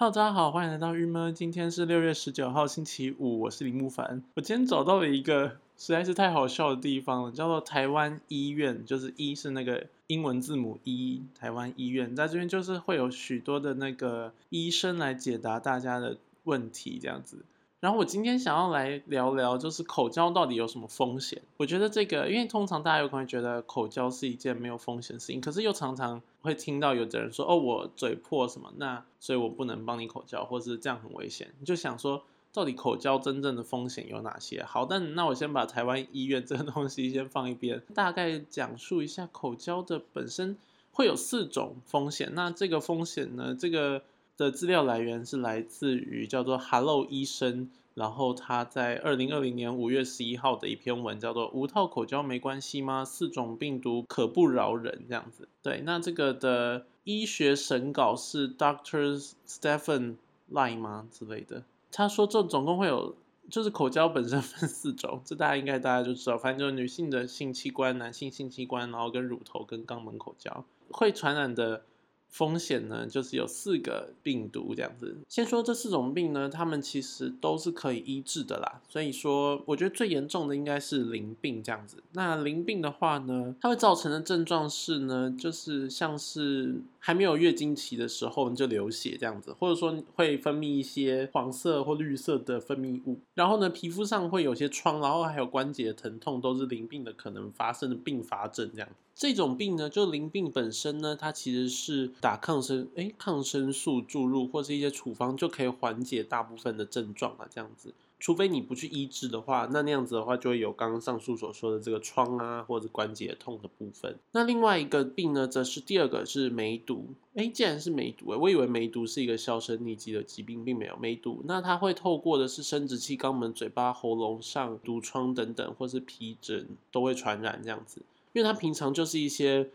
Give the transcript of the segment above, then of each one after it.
哈喽大家好，欢迎来到郁闷。今天是六月十九号，星期五，我是林木凡。我今天找到了一个实在是太好笑的地方了，叫做台湾医院，就是一是那个英文字母一，台湾医院在这边就是会有许多的那个医生来解答大家的问题，这样子。然后我今天想要来聊聊，就是口交到底有什么风险？我觉得这个，因为通常大家有可能觉得口交是一件没有风险的事情，可是又常常会听到有的人说：“哦，我嘴破什么，那所以我不能帮你口交，或是这样很危险。”你就想说，到底口交真正的风险有哪些？好，但那我先把台湾医院这个东西先放一边，大概讲述一下口交的本身会有四种风险。那这个风险呢，这个。的资料来源是来自于叫做 Hello 医生，然后他在二零二零年五月十一号的一篇文叫做“无套口交没关系吗？四种病毒可不饶人”这样子。对，那这个的医学审稿是 Doctor Stephen Lie 吗之类的？他说这总共会有，就是口交本身分四种，这大家应该大家就知道，反正就是女性的性器官、男性性器官，然后跟乳头跟肛门口交会传染的。风险呢，就是有四个病毒这样子。先说这四种病呢，它们其实都是可以医治的啦。所以说，我觉得最严重的应该是淋病这样子。那淋病的话呢，它会造成的症状是呢，就是像是还没有月经期的时候你就流血这样子，或者说会分泌一些黄色或绿色的分泌物。然后呢，皮肤上会有些疮，然后还有关节疼痛，都是淋病的可能发生的并发症这样。这种病呢，就淋病本身呢，它其实是打抗生哎抗生素注入或是一些处方就可以缓解大部分的症状啊，这样子。除非你不去医治的话，那那样子的话就会有刚刚上述所说的这个疮啊或者关节痛的部分。那另外一个病呢，则是第二个是梅毒。哎，既然是梅毒，我以为梅毒是一个销声匿迹的疾病，并没有梅毒。那它会透过的是生殖器、肛门、嘴巴、喉咙上毒疮等等，或是皮疹都会传染这样子。因为它平常就是一些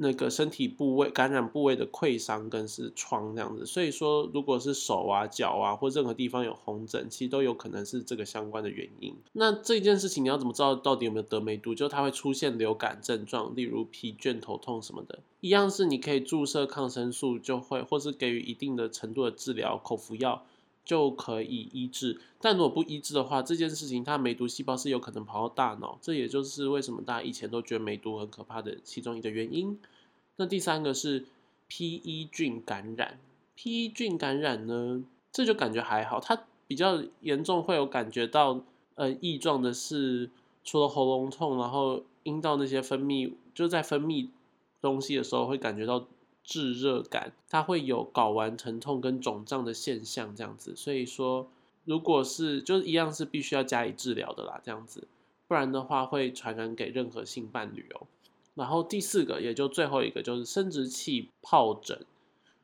那个身体部位感染部位的溃伤跟是疮这样子，所以说如果是手啊脚啊或任何地方有红疹，其实都有可能是这个相关的原因。那这件事情你要怎么知道到底有没有得梅毒？就它会出现流感症状，例如疲倦、头痛什么的，一样是你可以注射抗生素就会，或是给予一定的程度的治疗，口服药。就可以医治，但如果不医治的话，这件事情它梅毒细胞是有可能跑到大脑，这也就是为什么大家以前都觉得梅毒很可怕的其中一个原因。那第三个是 P.E. 菌感染，P.E. 菌感染呢，这就感觉还好，它比较严重会有感觉到呃异状的是，除了喉咙痛，然后阴道那些分泌就在分泌东西的时候会感觉到。炙热感，它会有睾丸疼痛跟肿胀的现象，这样子。所以说，如果是就是一样是必须要加以治疗的啦，这样子，不然的话会传染给任何性伴侣哦。然后第四个，也就最后一个，就是生殖器疱疹。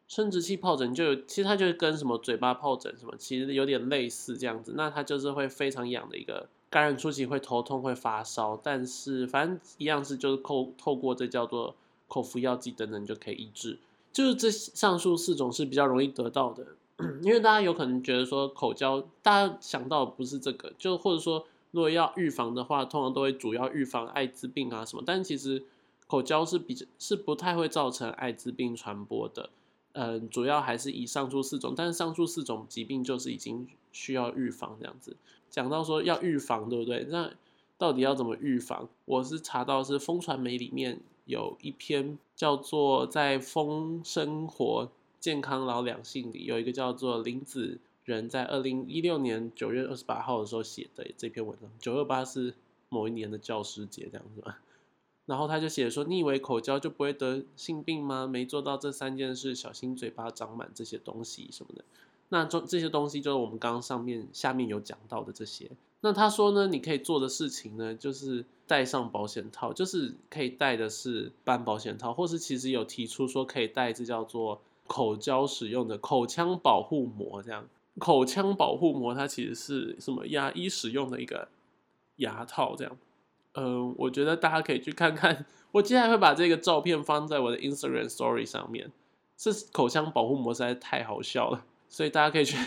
生殖器疱疹就有，其实它就跟什么嘴巴疱疹什么，其实有点类似这样子。那它就是会非常痒的一个感染初期会头痛会发烧，但是反正一样是就是透透过这叫做。口服药剂等等就可以医治，就是这上述四种是比较容易得到的，因为大家有可能觉得说口交，大家想到不是这个，就或者说如果要预防的话，通常都会主要预防艾滋病啊什么，但其实口交是比是不太会造成艾滋病传播的，嗯，主要还是以上述四种，但是上述四种疾病就是已经需要预防这样子。讲到说要预防，对不对？那到底要怎么预防？我是查到是风传媒里面。有一篇叫做《在风生活健康老两性》里，有一个叫做林子仁在二零一六年九月二十八号的时候写的这篇文章。九二八是某一年的教师节，这样子吧。然后他就写说：“你以为口交就不会得性病吗？没做到这三件事，小心嘴巴长满这些东西什么的。”那这这些东西就是我们刚刚上面下面有讲到的这些。那他说呢，你可以做的事情呢，就是戴上保险套，就是可以戴的是半保险套，或是其实有提出说可以戴这叫做口交使用的口腔保护膜，这样口腔保护膜它其实是什么牙医使用的一个牙套，这样。嗯，我觉得大家可以去看看，我接下来会把这个照片放在我的 Instagram Story 上面。这口腔保护膜实在太好笑了，所以大家可以去。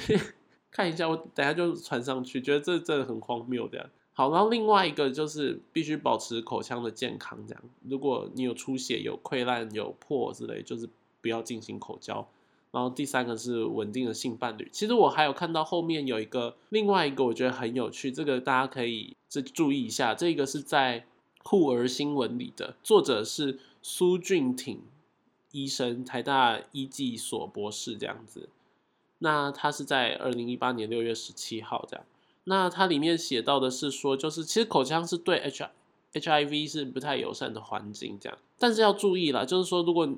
看一下，我等下就传上去，觉得这真的很荒谬的。好，然后另外一个就是必须保持口腔的健康这样。如果你有出血、有溃烂、有破之类，就是不要进行口交。然后第三个是稳定的性伴侣。其实我还有看到后面有一个另外一个，我觉得很有趣，这个大家可以这注意一下。这个是在酷儿新闻里的，作者是苏俊挺医生，台大医技所博士这样子。那他是在二零一八年六月十七号这样。那它里面写到的是说，就是其实口腔是对 H H I V 是不太友善的环境，这样。但是要注意啦，就是说如果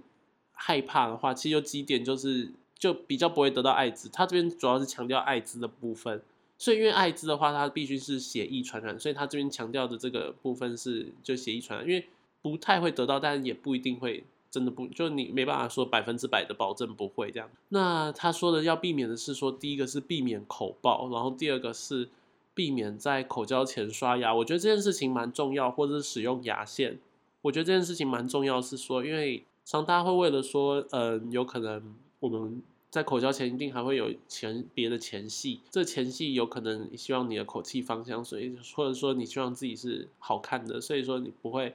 害怕的话，其实有几点就是就比较不会得到艾滋。它这边主要是强调艾滋的部分，所以因为艾滋的话，它必须是血液传染，所以它这边强调的这个部分是就血液传染，因为不太会得到，但也不一定会真的不，就你没办法说百分之百的保证不会这样。那他说的要避免的是说，第一个是避免口爆，然后第二个是。避免在口交前刷牙，我觉得这件事情蛮重要，或者是使用牙线，我觉得这件事情蛮重要。是说，因为常大家会为了说，嗯，有可能我们在口交前一定还会有前别的前戏，这前戏有可能希望你的口气芳香，所以或者说你希望自己是好看的，所以说你不会，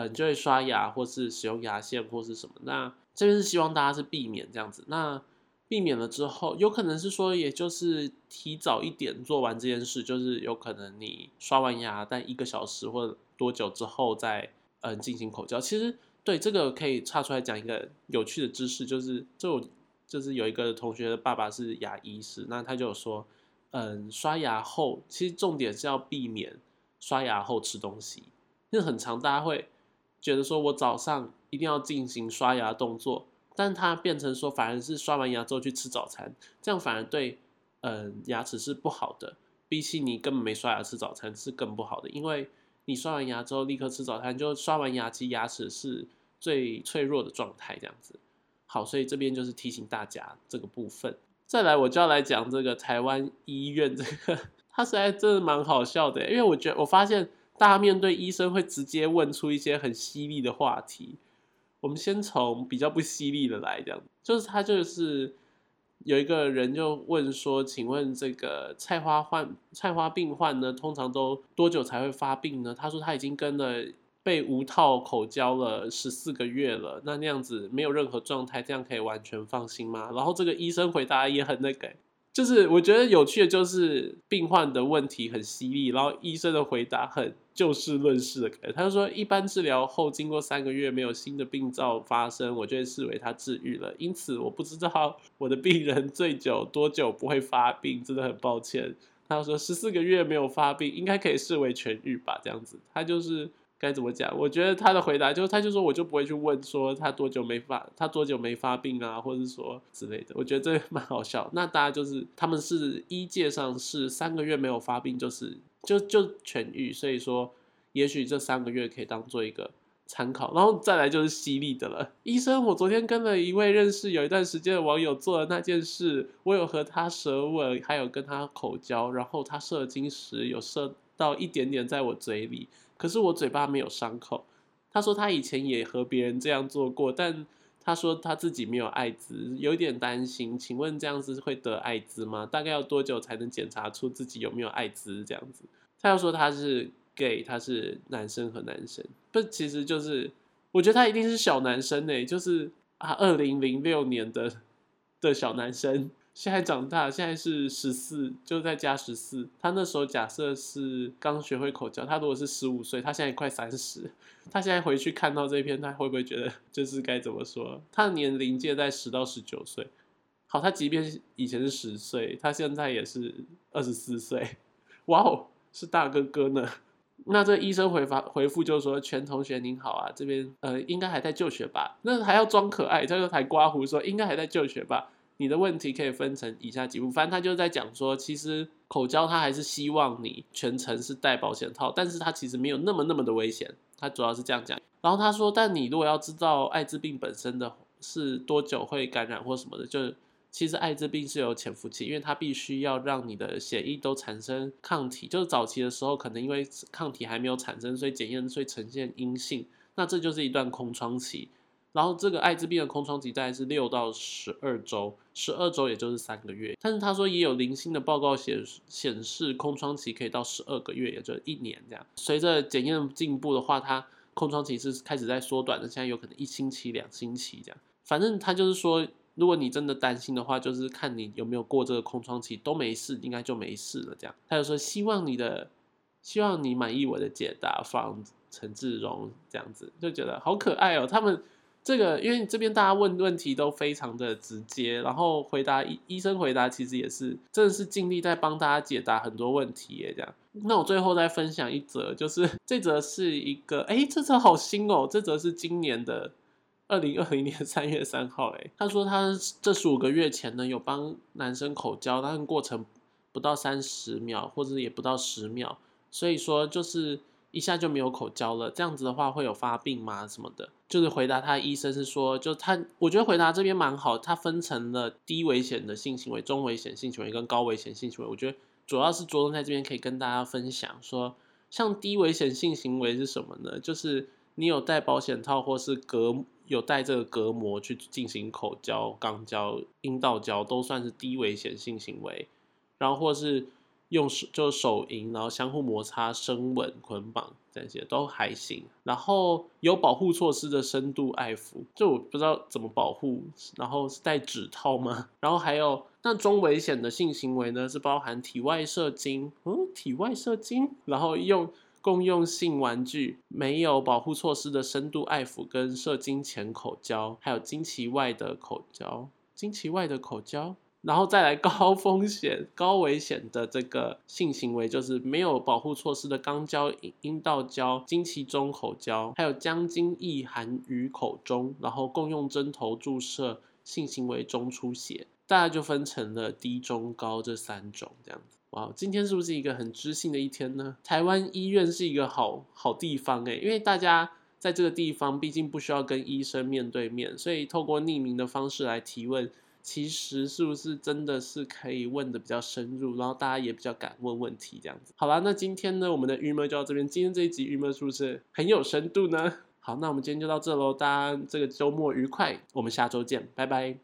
嗯，就会刷牙或是使用牙线或是什么。那这边是希望大家是避免这样子。那避免了之后，有可能是说，也就是提早一点做完这件事，就是有可能你刷完牙，但一个小时或多久之后再嗯进行口交。其实对这个可以插出来讲一个有趣的知识，就是就就是有一个同学的爸爸是牙医师，那他就说，嗯，刷牙后其实重点是要避免刷牙后吃东西，因为很长大家会觉得说我早上一定要进行刷牙动作。但它变成说，反而是刷完牙之后去吃早餐，这样反而对，嗯，牙齿是不好的。比起你根本没刷牙吃早餐是更不好的，因为你刷完牙之后立刻吃早餐，就刷完牙其实牙齿是最脆弱的状态，这样子。好，所以这边就是提醒大家这个部分。再来，我就要来讲这个台湾医院这个，它实在真的蛮好笑的，因为我觉得我发现大家面对医生会直接问出一些很犀利的话题。我们先从比较不犀利的来讲，就是他就是有一个人就问说，请问这个菜花患菜花病患呢，通常都多久才会发病呢？他说他已经跟了被无套口交了十四个月了，那那样子没有任何状态，这样可以完全放心吗？然后这个医生回答也很那个。就是我觉得有趣的，就是病患的问题很犀利，然后医生的回答很就事论事的感觉。他就说，一般治疗后经过三个月没有新的病灶发生，我就会视为他治愈了。因此，我不知道我的病人最久多久不会发病，真的很抱歉。他说十四个月没有发病，应该可以视为痊愈吧？这样子，他就是。该怎么讲？我觉得他的回答就是，他就说我就不会去问说他多久没发，他多久没发病啊，或者说之类的。我觉得这 蛮好笑。那大家就是他们是医界上是三个月没有发病，就是就就痊愈。所以说，也许这三个月可以当做一个参考。然后再来就是犀利的了。医生，我昨天跟了一位认识有一段时间的网友做了那件事，我有和他舌吻，还有跟他口交，然后他射精时有射到一点点在我嘴里。可是我嘴巴没有伤口。他说他以前也和别人这样做过，但他说他自己没有艾滋，有点担心。请问这样子会得艾滋吗？大概要多久才能检查出自己有没有艾滋？这样子，他又说他是 gay，他是男生和男生，不，其实就是我觉得他一定是小男生呢，就是啊，二零零六年的的小男生。现在长大，现在是十四，就在加十四。他那时候假设是刚学会口交，他如果是十五岁，他现在快三十。他现在回去看到这篇，他会不会觉得就是该怎么说？他的年龄介在十到十九岁。好，他即便以前是十岁，他现在也是二十四岁。哇哦，是大哥哥呢。那这医生回发回复就是说：“全同学您好啊，这边呃应该还在就学吧？那还要装可爱，他就还刮胡说应该还在就学吧。”你的问题可以分成以下几部，反正他就在讲说，其实口交他还是希望你全程是戴保险套，但是他其实没有那么那么的危险，他主要是这样讲。然后他说，但你如果要知道艾滋病本身的是多久会感染或什么的，就其实艾滋病是有潜伏期，因为它必须要让你的血液都产生抗体，就是早期的时候可能因为抗体还没有产生，所以检验会呈现阴性，那这就是一段空窗期。然后这个艾滋病的空窗期大概是六到十二周，十二周也就是三个月。但是他说也有零星的报告显显示空窗期可以到十二个月，也就是一年这样。随着检验进步的话，它空窗期是开始在缩短的，现在有可能一星期、两星期这样。反正他就是说，如果你真的担心的话，就是看你有没有过这个空窗期，都没事，应该就没事了。这样，他就说希望你的，希望你满意我的解答，方陈志荣这样子，就觉得好可爱哦。他们这个，因为这边大家问问题都非常的直接，然后回答医医生回答其实也是真的是尽力在帮大家解答很多问题耶。这样，那我最后再分享一则，就是这则是一个，哎，这则好新哦，这则是今年的。二零二零年三月三号，哎，他说他这十五个月前呢，有帮男生口交，但是过程不到三十秒，或者也不到十秒，所以说就是一下就没有口交了。这样子的话会有发病吗？什么的？就是回答他医生是说，就他我觉得回答这边蛮好，他分成了低危险的性行为、中危险性行为跟高危险性行为。我觉得主要是着重在这边可以跟大家分享说，像低危险性行为是什么呢？就是你有戴保险套或是隔。有戴这个隔膜去进行口交、肛交、阴道交，都算是低危险性行为。然后或是用手就手淫，然后相互摩擦、深吻、捆绑这些都还行。然后有保护措施的深度爱抚，就我不知道怎么保护。然后是戴指套吗？然后还有那中危险的性行为呢？是包含体外射精，嗯，体外射精，然后用。共用性玩具、没有保护措施的深度爱抚跟射精前口交，还有经期外的口交，经期外的口交，然后再来高风险、高危险的这个性行为，就是没有保护措施的肛交、阴道交、经期中口交，还有将精液含于口中，然后共用针头注射性行为中出血，大概就分成了低、中、高这三种这样子。哇，今天是不是一个很知性的一天呢？台湾医院是一个好好地方诶，因为大家在这个地方毕竟不需要跟医生面对面，所以透过匿名的方式来提问，其实是不是真的是可以问的比较深入，然后大家也比较敢问问题这样子。好啦，那今天呢，我们的郁闷就到这边。今天这一集郁闷是不是很有深度呢？好，那我们今天就到这喽，大家这个周末愉快，我们下周见，拜拜。